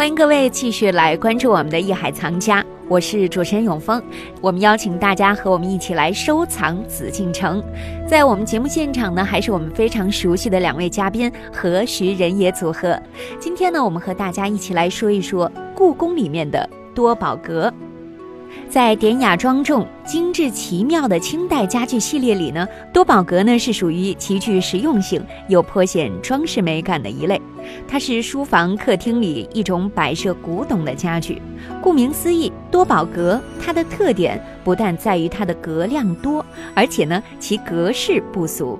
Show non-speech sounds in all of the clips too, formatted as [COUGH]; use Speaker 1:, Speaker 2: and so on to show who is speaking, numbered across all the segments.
Speaker 1: 欢迎各位继续来关注我们的《艺海藏家》，我是主持人永峰。我们邀请大家和我们一起来收藏紫禁城。在我们节目现场呢，还是我们非常熟悉的两位嘉宾何时人也组合。今天呢，我们和大家一起来说一说故宫里面的多宝阁。在典雅庄重、精致奇妙的清代家具系列里呢，多宝格呢是属于极具实用性又颇显装饰美感的一类。它是书房、客厅里一种摆设古董的家具。顾名思义，多宝格它的特点不但在于它的格量多，而且呢其格式不俗。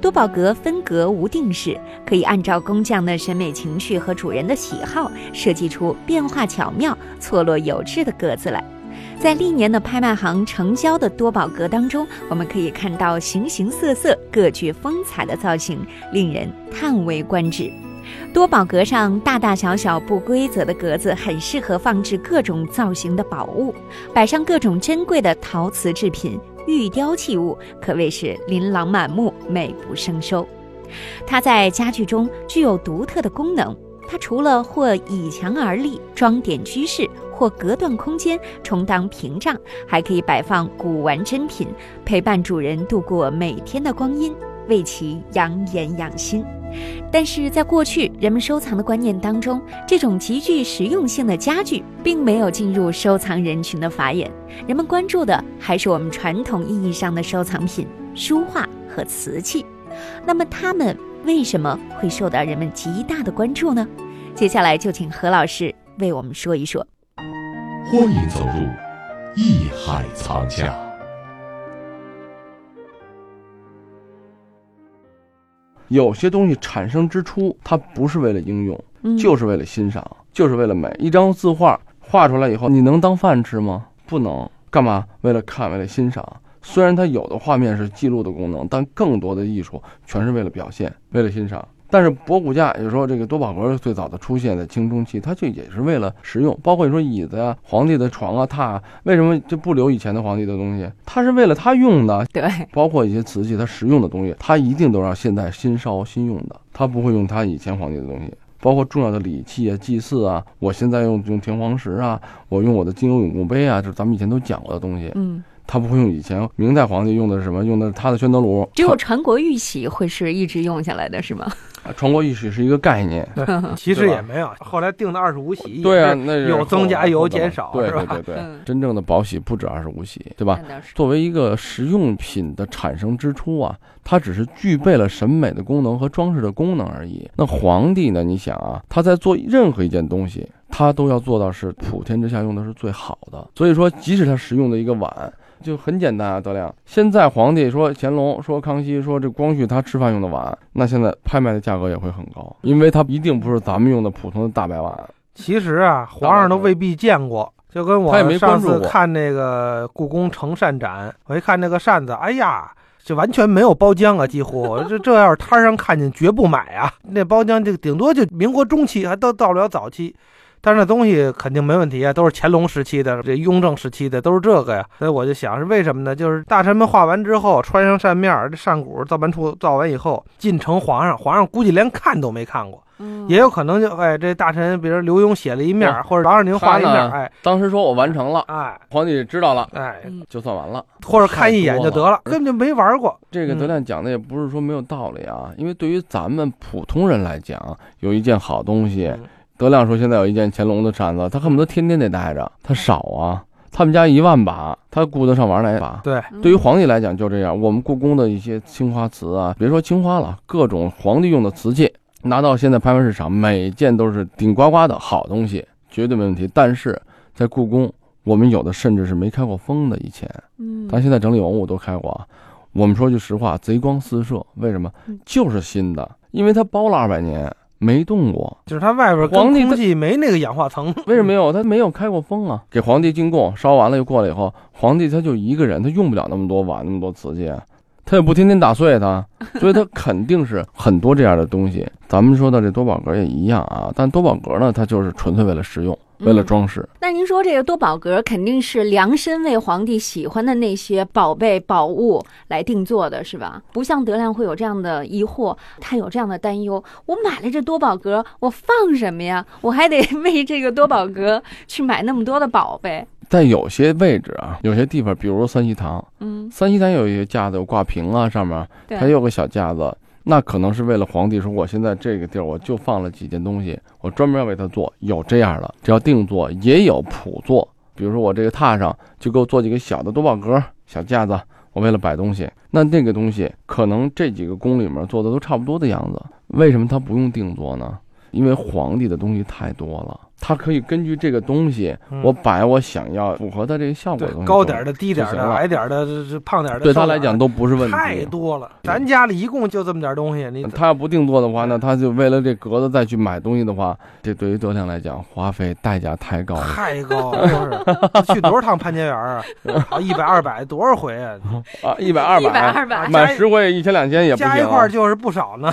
Speaker 1: 多宝格分格无定式，可以按照工匠的审美情趣和主人的喜好，设计出变化巧妙、错落有致的格子来。在历年的拍卖行成交的多宝格当中，我们可以看到形形色色、各具风采的造型，令人叹为观止。多宝格上大大小小不规则的格子，很适合放置各种造型的宝物，摆上各种珍贵的陶瓷制品、玉雕器物，可谓是琳琅满目、美不胜收。它在家具中具有独特的功能，它除了或倚墙而立，装点居室。或隔断空间充当屏障，还可以摆放古玩珍品，陪伴主人度过每天的光阴，为其养眼养心。但是在过去人们收藏的观念当中，这种极具实用性的家具并没有进入收藏人群的法眼，人们关注的还是我们传统意义上的收藏品——书画和瓷器。那么它们为什么会受到人们极大的关注呢？接下来就请何老师为我们说一说。
Speaker 2: 欢迎走入艺海藏家。
Speaker 3: 有些东西产生之初，它不是为了应用，就是为了欣赏，就是为了美。一张字画画出来以后，你能当饭吃吗？不能。干嘛？为了看，为了欣赏。虽然它有的画面是记录的功能，但更多的艺术全是为了表现，为了欣赏。但是博古架，也就是说这个多宝格最早的出现在清中期，它就也是为了实用。包括你说椅子呀、皇帝的床啊、榻啊，为什么就不留以前的皇帝的东西？它是为了他用的。
Speaker 1: 对，[LAUGHS]
Speaker 3: 包括一些瓷器，它实用的东西，它一定都让现在新烧新用的，它不会用它以前皇帝的东西。包括重要的礼器啊、祭祀啊，我现在用用田黄石啊，我用我的金瓯永固杯啊，这咱们以前都讲过的东西。
Speaker 1: 嗯。
Speaker 3: 他不会用以前明代皇帝用的是什么？用的是他的宣德炉。
Speaker 1: 只有传国玉玺会是一直用下来的是吗？
Speaker 3: 传国玉玺是一个概念，
Speaker 4: 其实也没有。后来定的二十五玺，
Speaker 3: 对啊，那
Speaker 4: 有增加有减少，
Speaker 3: 对对对对，真正的宝玺不止二十五玺，对吧？作为一个实用品的产生之初啊，它只是具备了审美的功能和装饰的功能而已。那皇帝呢？你想啊，他在做任何一件东西，他都要做到是普天之下用的是最好的。所以说，即使他使用的一个碗。就很简单啊，德亮。现在皇帝说乾隆说康熙说这光绪他吃饭用的碗，那现在拍卖的价格也会很高，因为它一定不是咱们用的普通的大白碗。
Speaker 4: 其实啊，皇上都未必见过，就跟我上次看那个故宫成扇展，我一看那个扇子，哎呀，就完全没有包浆啊，几乎 [LAUGHS] 这这要是摊上看见绝不买啊。那包浆就顶多就民国中期，还到到不了早期。但是那东西肯定没问题啊，都是乾隆时期的，这雍正时期的都是这个呀，所以我就想是为什么呢？就是大臣们画完之后，穿上扇面，这扇骨造办处造完以后，进呈皇上，皇上估计连看都没看过，也有可能就哎，这大臣比如刘墉写了一面，或者王二宁画一面，哎，
Speaker 3: 当时说我完成了，
Speaker 4: 哎，
Speaker 3: 皇帝知道了，
Speaker 4: 哎，
Speaker 3: 就算完了，
Speaker 4: 或者看一眼就得了，根本就没玩过。
Speaker 3: 这个德亮讲的也不是说没有道理啊，因为对于咱们普通人来讲，有一件好东西。德亮说：“现在有一件乾隆的扇子，他恨不得天天得带着。他少啊，他们家一万把，他顾得上玩哪一把？
Speaker 4: 对，
Speaker 3: 对于皇帝来讲就这样。我们故宫的一些青花瓷啊，别说青花了，各种皇帝用的瓷器，拿到现在拍卖市场，每件都是顶呱呱的好东西，绝对没问题。但是在故宫，我们有的甚至是没开过封的，以前，
Speaker 1: 嗯，
Speaker 3: 咱现在整理文物都开过啊。我们说句实话，贼光四射，为什么？就是新的，因为它包了二百年。”没动过，
Speaker 4: 就是它外边
Speaker 3: 皇帝
Speaker 4: 空气没那个氧化层，[LAUGHS]
Speaker 3: 为什么没有？它没有开过封啊。给皇帝进贡，烧完了又过来以后，皇帝他就一个人，他用不了那么多碗那么多瓷器，他也不天天打碎它，[LAUGHS] 所以它肯定是很多这样的东西。咱们说的这多宝格也一样啊，但多宝格呢，它就是纯粹为了实用。为了装饰，
Speaker 1: 那您说这个多宝格肯定是量身为皇帝喜欢的那些宝贝宝物来定做的，是吧？不像德亮会有这样的疑惑，他有这样的担忧：我买了这多宝格，我放什么呀？我还得为这个多宝格去买那么多的宝贝。
Speaker 3: 在有些位置啊，有些地方，比如三希堂，嗯，三希堂有一些架子有挂屏啊，上面它有个小架子。那可能是为了皇帝说，我现在这个地儿我就放了几件东西，我专门要为他做，有这样的，只要定做，也有普做。比如说我这个榻上就给我做几个小的多宝格小架子，我为了摆东西。那那个东西可能这几个宫里面做的都差不多的样子，为什么他不用定做呢？因为皇帝的东西太多了。他可以根据这个东西，我摆我想要符合他这个效果的东西，
Speaker 4: 高点的、低点的、矮点的、这胖点的，
Speaker 3: 对他来讲都不是问题。
Speaker 4: 太多了，咱家里一共就这么点东西，你
Speaker 3: 他要不定做的话，那他就为了这格子再去买东西的话，这对于德亮来讲，花费代价太高，
Speaker 4: 太高，了去多少趟潘家园啊？[LAUGHS] 好一百二百多少回啊？
Speaker 3: 啊，一百二百，
Speaker 1: 一百二百，
Speaker 3: 买十回一千两千也不
Speaker 4: 加一块就是不少呢。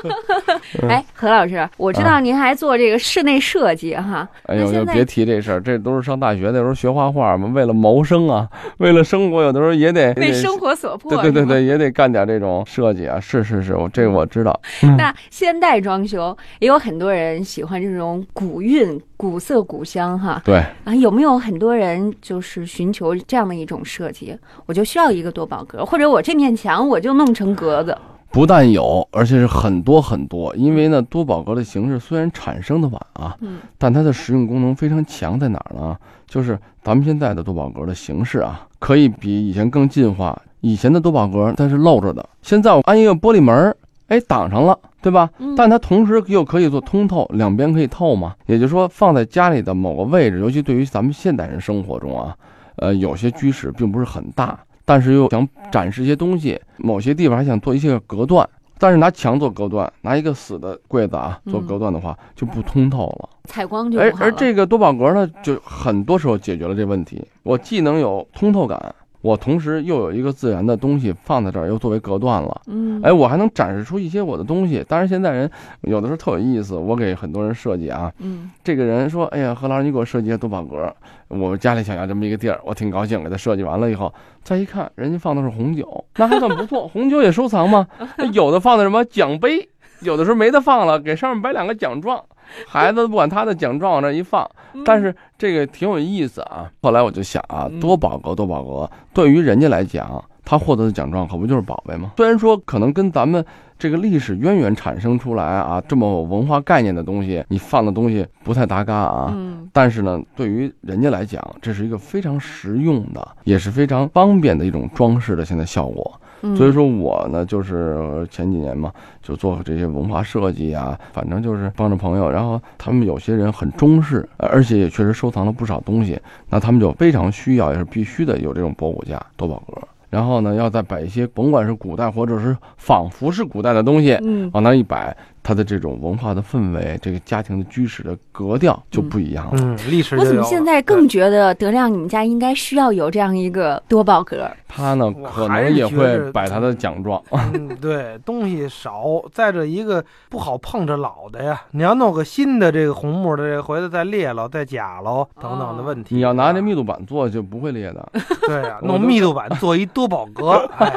Speaker 4: [LAUGHS]
Speaker 1: 哎，何老师，我知道您还做这个室内设计。哈，
Speaker 3: 哎呦，就别提这事儿，这都是上大学那时候学画画嘛，为了谋生啊，为了生活，有的时候也得
Speaker 1: 为生活所迫，
Speaker 3: 对对对对，也得干点这种设计啊。是是是，我这个我知道。
Speaker 1: 那现代装修也有很多人喜欢这种古韵、古色古香哈。
Speaker 3: 对
Speaker 1: 啊，有没有很多人就是寻求这样的一种设计？我就需要一个多宝格，或者我这面墙我就弄成格子。
Speaker 3: 不但有，而且是很多很多。因为呢，多宝格的形式虽然产生的晚啊，嗯，但它的实用功能非常强，在哪儿呢？就是咱们现在的多宝格的形式啊，可以比以前更进化。以前的多宝格它是露着的，现在我安一个玻璃门，哎，挡上了，对吧？但它同时又可以做通透，两边可以透嘛。也就是说，放在家里的某个位置，尤其对于咱们现代人生活中啊，呃，有些居室并不是很大。但是又想展示一些东西，某些地方还想做一些隔断，但是拿墙做隔断，拿一个死的柜子啊做隔断的话，就不通透了，
Speaker 1: 采光就
Speaker 3: 而而这个多宝格呢，就很多时候解决了这问题，我既能有通透感。我同时又有一个自然的东西放在这儿，又作为隔断了。嗯，哎，我还能展示出一些我的东西。当然，现在人有的时候特有意思，我给很多人设计啊。嗯，这个人说：“哎呀，何老师，你给我设计个多宝格，我家里想要这么一个地儿，我挺高兴。”给他设计完了以后，再一看，人家放的是红酒，那还算不错。红酒也收藏吗？[LAUGHS] 有的放的什么奖杯，有的时候没得放了，给上面摆两个奖状。[LAUGHS] 孩子不管他的奖状往这一放，但是这个挺有意思啊。后来我就想啊，多宝格多宝格，对于人家来讲，他获得的奖状可不就是宝贝吗？虽然说可能跟咱们这个历史渊源产生出来啊，这么有文化概念的东西，你放的东西不太搭嘎啊。嗯。但是呢，对于人家来讲，这是一个非常实用的，也是非常方便的一种装饰的现在效果。所以说我呢，就是前几年嘛，就做这些文化设计啊，反正就是帮着朋友。然后他们有些人很中式，而且也确实收藏了不少东西，那他们就非常需要，也是必须的有这种博古架多宝格。然后呢，要再摆一些，甭管是古代或者是仿佛是古代的东西，嗯，往那一摆。它的这种文化的氛围，这个家庭的居室的格调就不一样了。
Speaker 4: 嗯，历史。
Speaker 1: 我怎么现在更觉得德亮，你们家应该需要有这样一个多宝格？
Speaker 3: 他呢，可能也会摆他的奖状。
Speaker 4: 嗯，对，东西少，再者一个不好碰着老的呀。你要弄个新的这个红木的，这回头再裂了、再假了等等的问题。
Speaker 3: 你要拿这密度板做，就不会裂的。
Speaker 4: 对呀，[LAUGHS] 弄密度板做一多宝格，哎，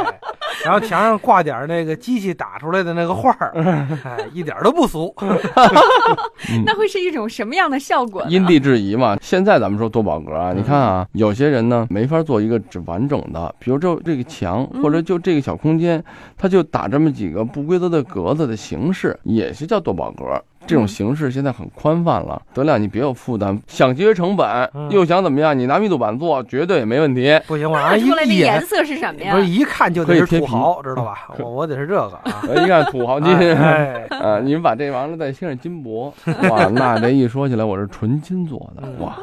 Speaker 4: 然后墙上挂点那个机器打出来的那个画儿，哎。一点都不俗，[LAUGHS]
Speaker 1: 那会是一种什么样的效果？
Speaker 3: 因地制宜嘛。现在咱们说多宝格啊，你看啊，有些人呢没法做一个只完整的，比如就这个墙或者就这个小空间，他就打这么几个不规则的格子的形式，也是叫多宝格。这种形式现在很宽泛了，德亮，你别有负担，想节约成本，又想怎么样？你拿密度板做，绝对没问题。
Speaker 4: 不行，我拿
Speaker 1: 出来的颜色是什么呀？
Speaker 4: 不是一看就得是土豪，知道吧？我我得是这个啊！[LAUGHS]
Speaker 3: 一看土豪 [LAUGHS] 金，[LAUGHS] 啊，你们把这完了再贴上金箔，哇，那这一说起来，我是纯金做的，哇，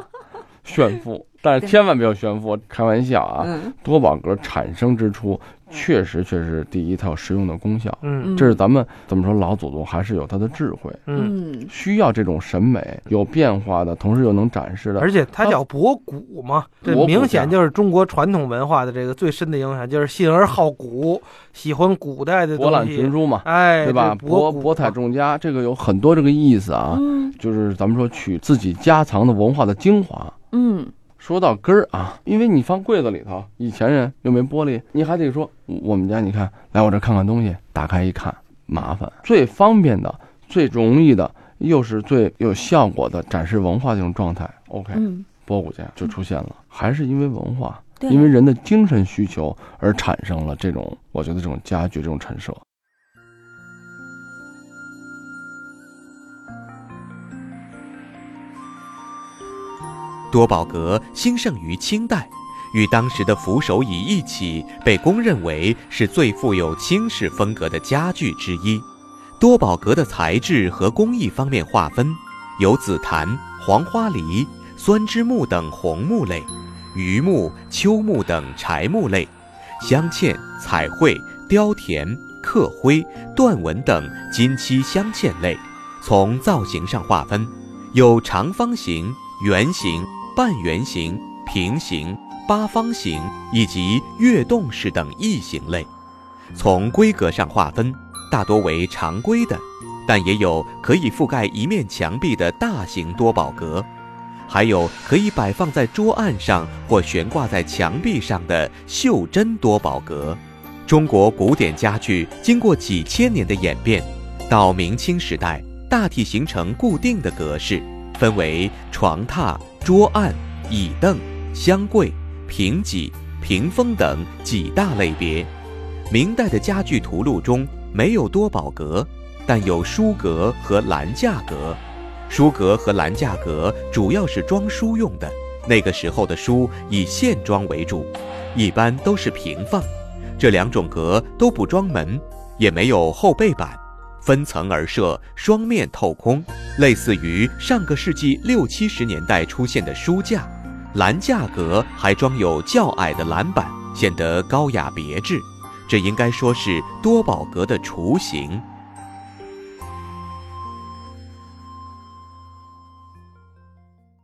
Speaker 3: 炫富。但是千万不要炫富，开玩笑啊！多宝格产生之初。确实，确实，第一，它有实用的功效，
Speaker 4: 嗯，
Speaker 3: 这是咱们怎么说，老祖宗还是有他的智慧，
Speaker 4: 嗯，
Speaker 3: 需要这种审美，有变化的，同时又能展示的，
Speaker 4: 而且它叫博古嘛，这明显就是中国传统文化的这个最深的影响，就是信而好古，喜欢古代的
Speaker 3: 博览群书嘛，
Speaker 4: 哎，
Speaker 3: 对吧？博博采众家，这个有很多这个意思啊，
Speaker 1: 嗯，
Speaker 3: 就是咱们说取自己家藏的文化的精华，
Speaker 1: 嗯。
Speaker 3: 说到根儿啊，因为你放柜子里头，以前人又没玻璃，你还得说我们家，你看来我这看看东西，打开一看麻烦。最方便的、最容易的，又是最有效果的展示文化这种状态，OK，博古家就出现了，还是因为文化，因为人的精神需求而产生了这种，我觉得这种家具这种陈设。
Speaker 5: 多宝格兴盛于清代，与当时的扶手椅一起被公认为是最富有清式风格的家具之一。多宝格的材质和工艺方面划分，有紫檀、黄花梨、酸枝木等红木类，榆木、秋木等柴木类，镶嵌、彩绘、雕填、刻灰、缎纹等金漆镶嵌类。从造型上划分，有长方形、圆形。半圆形、平行、八方形以及跃动式等异形类，从规格上划分，大多为常规的，但也有可以覆盖一面墙壁的大型多宝格，还有可以摆放在桌案上或悬挂在墙壁上的袖珍多宝格。中国古典家具经过几千年的演变，到明清时代大体形成固定的格式，分为床榻。桌案、椅凳、箱柜、平几、屏风等几大类别。明代的家具图录中没有多宝格，但有书格和栏架格。书格和栏架格主要是装书用的。那个时候的书以线装为主，一般都是平放。这两种格都不装门，也没有后背板。分层而设，双面透空，类似于上个世纪六七十年代出现的书架。栏架格还装有较矮的栏板，显得高雅别致。这应该说是多宝格的雏形。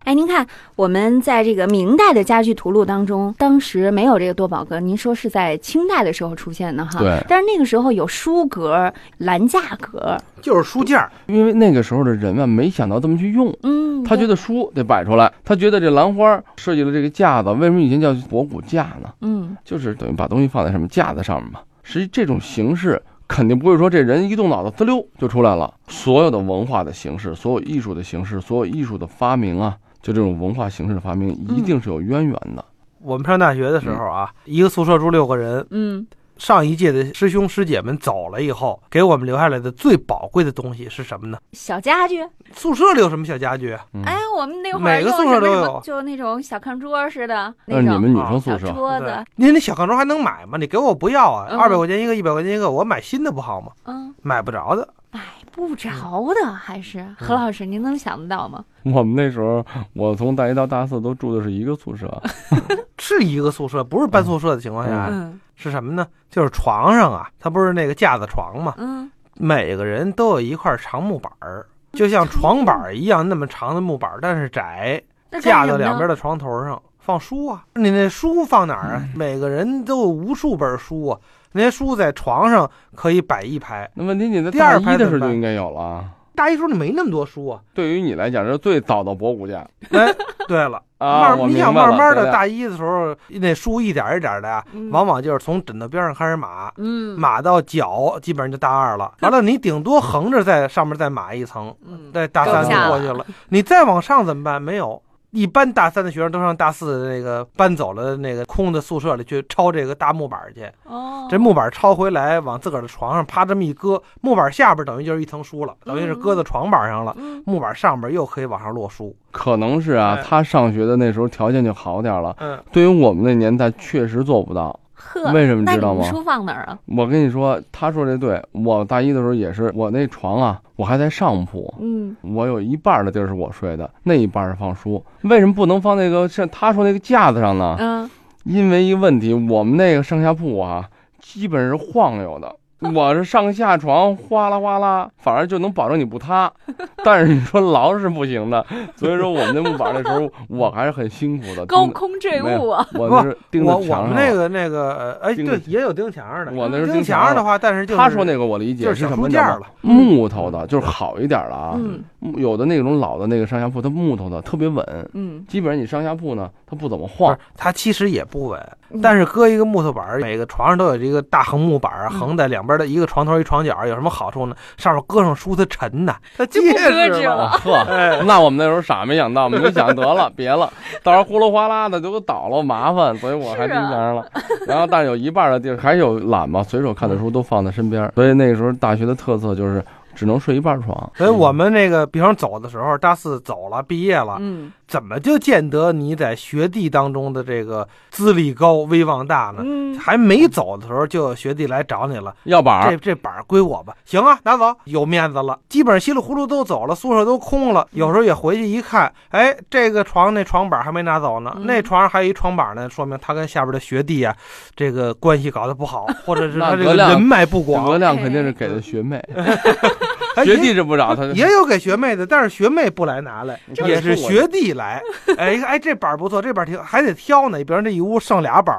Speaker 1: 哎，您看，我们在这个明代的家具图录当中，当时没有这个多宝格，您说是在清代的时候出现的哈？
Speaker 3: 对。
Speaker 1: 但是那个时候有书格、栏架格，
Speaker 4: 就是书架。
Speaker 3: 因为那个时候的人啊，没想到这么去用。
Speaker 1: 嗯。
Speaker 3: 他觉得书得摆出来，他觉得这兰花设计了这个架子，为什么以前叫博古架呢？
Speaker 1: 嗯，
Speaker 3: 就是等于把东西放在什么架子上面嘛。实际这种形式肯定不会说这人一动脑子滋溜就出来了。所有的文化的形式，所有艺术的形式，所有艺术的发明啊。就这种文化形式的发明，一定是有渊源的。
Speaker 4: 我们上大学的时候啊，一个宿舍住六个人。
Speaker 1: 嗯，
Speaker 4: 上一届的师兄师姐们走了以后，给我们留下来的最宝贵的东西是什么呢？
Speaker 1: 小家具。
Speaker 4: 宿舍里有什么小家具？
Speaker 1: 哎，我们那会儿
Speaker 4: 每个宿舍都有，
Speaker 1: 就那种小炕桌似的。
Speaker 3: 那是你们女生宿舍
Speaker 1: 桌子。
Speaker 4: 您那小炕桌还能买吗？你给我不要啊！二百块钱一个，一百块钱一个，我买新的不好吗？
Speaker 1: 嗯，
Speaker 4: 买不着的。
Speaker 1: 买不着的，还是何老师，您能想得到吗？[LAUGHS]
Speaker 3: 我们那时候，我从大一到大四都住的是一个宿舍，[LAUGHS]
Speaker 4: 是一个宿舍，不是搬宿舍的情况下，是什么呢？就是床上啊，它不是那个架子床嘛，
Speaker 1: 嗯，
Speaker 4: 每个人都有一块长木板儿，就像床板一样那么长的木板，但是窄，架在两边的床头上放书啊。你那书放哪儿啊？每个人都有无数本书啊。那些书在床上可以摆一排，
Speaker 3: 那问题你在大一的时候就应该有了。
Speaker 4: 大一时候你没那么多书啊。
Speaker 3: 对于你来讲，这是最早的博古架。
Speaker 4: 哎，对了，
Speaker 3: 啊，
Speaker 4: 你想慢慢的大一的时候，那书一点一点的呀，往往就是从枕头边上开始码，
Speaker 1: 嗯，
Speaker 4: 码到脚，基本上就大二了。完了，你顶多横着在上面再码一层，
Speaker 1: 嗯，
Speaker 4: 在大三就过去了。你再往上怎么办？没有。一般大三的学生都上大四的那个搬走了那个空的宿舍里去抄这个大木板去。
Speaker 1: 哦，
Speaker 4: 这木板抄回来，往自个儿的床上啪这么一搁，木板下边等于就是一层书了，等于是搁在床板上了。木板上边又可以往上摞书。
Speaker 3: 可能是啊，他上学的那时候条件就好点了。
Speaker 4: 嗯，
Speaker 3: 对于我们那年代确实做不到。
Speaker 1: 呵，
Speaker 3: 为什么知道吗？
Speaker 1: 书放哪儿啊？
Speaker 3: 我跟你说，他说这对，我大一的时候也是，我那床啊，我还在上铺，
Speaker 1: 嗯，
Speaker 3: 我有一半的地儿是我睡的，那一半是放书。为什么不能放那个像他说那个架子上呢？
Speaker 1: 嗯，
Speaker 3: 因为一个问题，我们那个上下铺啊，基本是晃悠的。我是上下床哗啦哗啦，反而就能保证你不塌，[LAUGHS] 但是你说牢是不行的。所以说我们那木板那时候我还是很辛苦的。[LAUGHS]
Speaker 1: 高空坠物啊！
Speaker 3: 我是钉在墙
Speaker 4: 上。我们那个那个哎，对，也有钉墙上的。
Speaker 3: 我那是
Speaker 4: 钉
Speaker 3: 墙
Speaker 4: 上的话，但是
Speaker 3: 他说那个我理解
Speaker 4: 是
Speaker 3: 什么
Speaker 4: 呢？
Speaker 3: 木头的，就是好一点的啊。
Speaker 1: 嗯。
Speaker 3: 有的那种老的那个上下铺，它木头的特别稳。
Speaker 1: 嗯。
Speaker 3: 基本上你上下铺呢，它不怎么晃。
Speaker 4: 它其实也不稳，但是搁一个木头板，每个床上都有这个大横木板，横在两边的一个床头一床角，有什么好处呢？上面搁上书它沉呐，它结实
Speaker 1: 了。
Speaker 3: 呵，那我们那时候傻没想到，没想得了，别了，到时候呼噜哗啦的就都倒了，麻烦，所以我还钉墙上了。然后，但是有一半的地儿还有懒嘛，随手看的书都放在身边，所以那个时候大学的特色就是。只能睡一半床，
Speaker 4: 所以我们那个，比方走的时候，大四走了，毕业了，
Speaker 1: 嗯，
Speaker 4: 怎么就见得你在学弟当中的这个资历高、威望大呢？
Speaker 1: 嗯，
Speaker 4: 还没走的时候，就有学弟来找你了，
Speaker 3: 要板
Speaker 4: 这这板归我吧，行啊，拿走，有面子了。基本上稀里糊涂都走了，宿舍都空了，有时候也回去一看，哎，这个床那床板还没拿走呢，那床上还有一床板呢，说明他跟下边的学弟啊，这个关系搞得不好，或者是 [LAUGHS] 他这个人脉不广，
Speaker 3: 格量肯定是给的学妹。[LAUGHS] 学弟是不找他，
Speaker 4: 也有给学妹的，但是学妹不来拿来，也是学弟来。哎一看哎，这板不错，这板挺还得挑呢。比如这一屋剩俩板，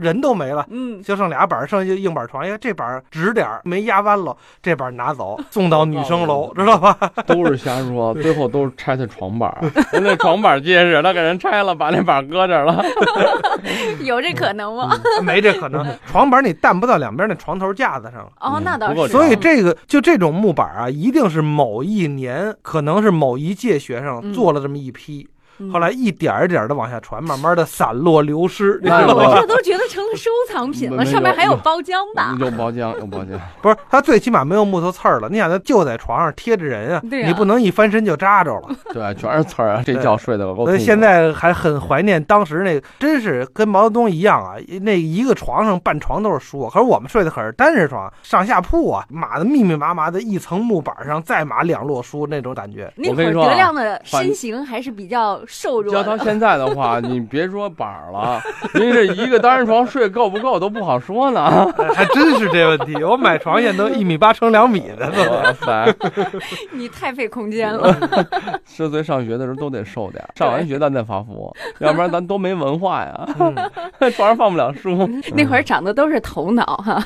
Speaker 4: 人都没了，
Speaker 1: 嗯，
Speaker 4: 就剩俩板，剩下硬板床。哎，这板直点没压弯了，这板拿走，送到女生楼，知道吧？[LAUGHS]
Speaker 3: 都是瞎说，最后都是拆的床板。人那床板结实，他给人拆了，把那板搁这了。[LAUGHS]
Speaker 1: 有这可能吗？[LAUGHS]
Speaker 4: 没这可能，床板你担不到两边那床头架子上。
Speaker 1: 哦，那倒是。
Speaker 4: 所以这个就这种木板啊。一定是某一年，可能是某一届学生做了这么一批。后来一点一点的往下传，慢慢的散落流失。
Speaker 1: 我这都觉得成了收藏品了，上面还有包浆吧？
Speaker 3: 有包浆，有包浆。[LAUGHS]
Speaker 4: 不是，它最起码没有木头刺儿了。你想，它就在床上贴着人啊，你不能一翻身就扎着了。[LAUGHS]
Speaker 3: 对，全是刺儿啊，这觉睡得够。
Speaker 4: 所以现在还很怀念当时那个，真是跟毛泽东一样啊，那一个床上半床都是书。可是我们睡的可是单人床，上下铺啊，码的密密麻麻的一层木板上再码两摞书那种感觉。
Speaker 1: 那会儿德亮的身形还是比较。瘦弱。
Speaker 3: 要到现在的话，你别说板儿了，您这一个单人床睡够不够都不好说呢。
Speaker 4: 还真是这问题，我买床现在都一米八乘两米的。
Speaker 3: 哇塞，
Speaker 1: 你太费空间了。
Speaker 3: 十岁上学的时候都得瘦点，上完学咱再发福，要不然咱都没文化呀。床上放不了书。
Speaker 1: 那会儿长的都是头脑哈。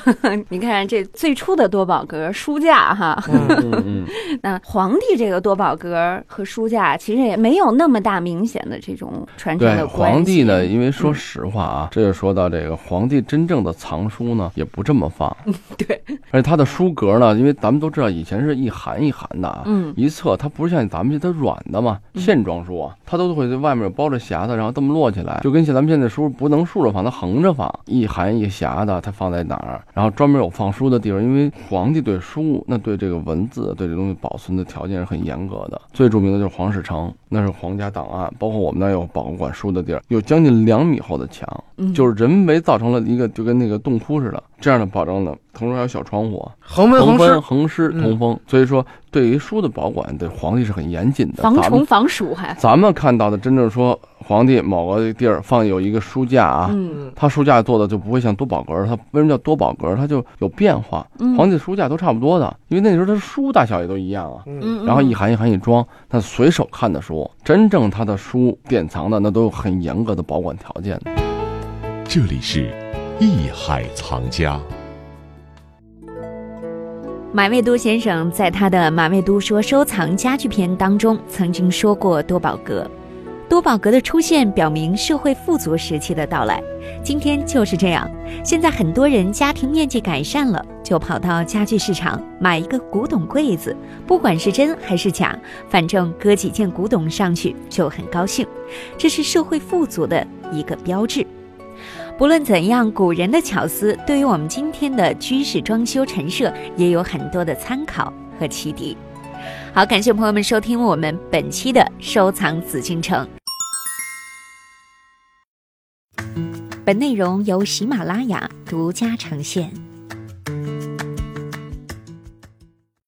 Speaker 1: 你看这最初的多宝格书架哈。
Speaker 3: 嗯嗯。[LAUGHS]
Speaker 1: 那皇帝这个多宝格和书架其实也没有那么大明显的这种传承的
Speaker 3: 关系。皇帝呢，因为说实话啊，这就说到这个皇帝真正的藏书呢，也不这么放。[LAUGHS]
Speaker 1: 对，
Speaker 3: 而且他的书格呢，因为咱们都知道以前是一函一函的啊，
Speaker 1: 嗯，
Speaker 3: 一册它不是像咱们这它软的嘛，线装书啊，它都会在外面包着匣子，然后这么摞起来，就跟像咱们现在书不能竖着放，它横着放，一函一匣的，它放在哪儿，然后专门有放书的地方，因为皇帝对书，那对这个文字，对这东西保存的条件是很严格的。最著名的就是皇室城，那是皇家档案，包括我们那有保管书的地儿，有将近两米厚的墙，就是人为造成了一个就跟那个洞窟似的，这样的保证的。同时还有小窗户，
Speaker 4: 恒温
Speaker 3: 恒
Speaker 4: 湿，
Speaker 3: 恒湿通风。所以说，对于书的保管，对皇帝是很严谨的，
Speaker 1: 防虫防鼠还。
Speaker 3: 咱们看到的真正说皇帝某个地儿放有一个书架啊，
Speaker 1: 嗯，
Speaker 3: 他书架做的就不会像多宝格，它为什么叫多宝格？它就有变化。皇帝书架都差不多的，因为那时候他书大小也都一样啊。
Speaker 1: 嗯，
Speaker 3: 然后一函一函一装，他随手看的书，真正他的书典藏的那都有很严格的保管条件。
Speaker 2: 这里是艺海藏家。
Speaker 1: 马未都先生在他的《马未都说收藏家具篇》当中曾经说过多宝格。多宝格的出现表明社会富足时期的到来。今天就是这样，现在很多人家庭面积改善了，就跑到家具市场买一个古董柜子，不管是真还是假，反正搁几件古董上去就很高兴。这是社会富足的一个标志。不论怎样，古人的巧思对于我们今天的居室装修陈设也有很多的参考和启迪。好，感谢朋友们收听我们本期的收藏紫禁城。本内容由喜马拉雅独家呈现。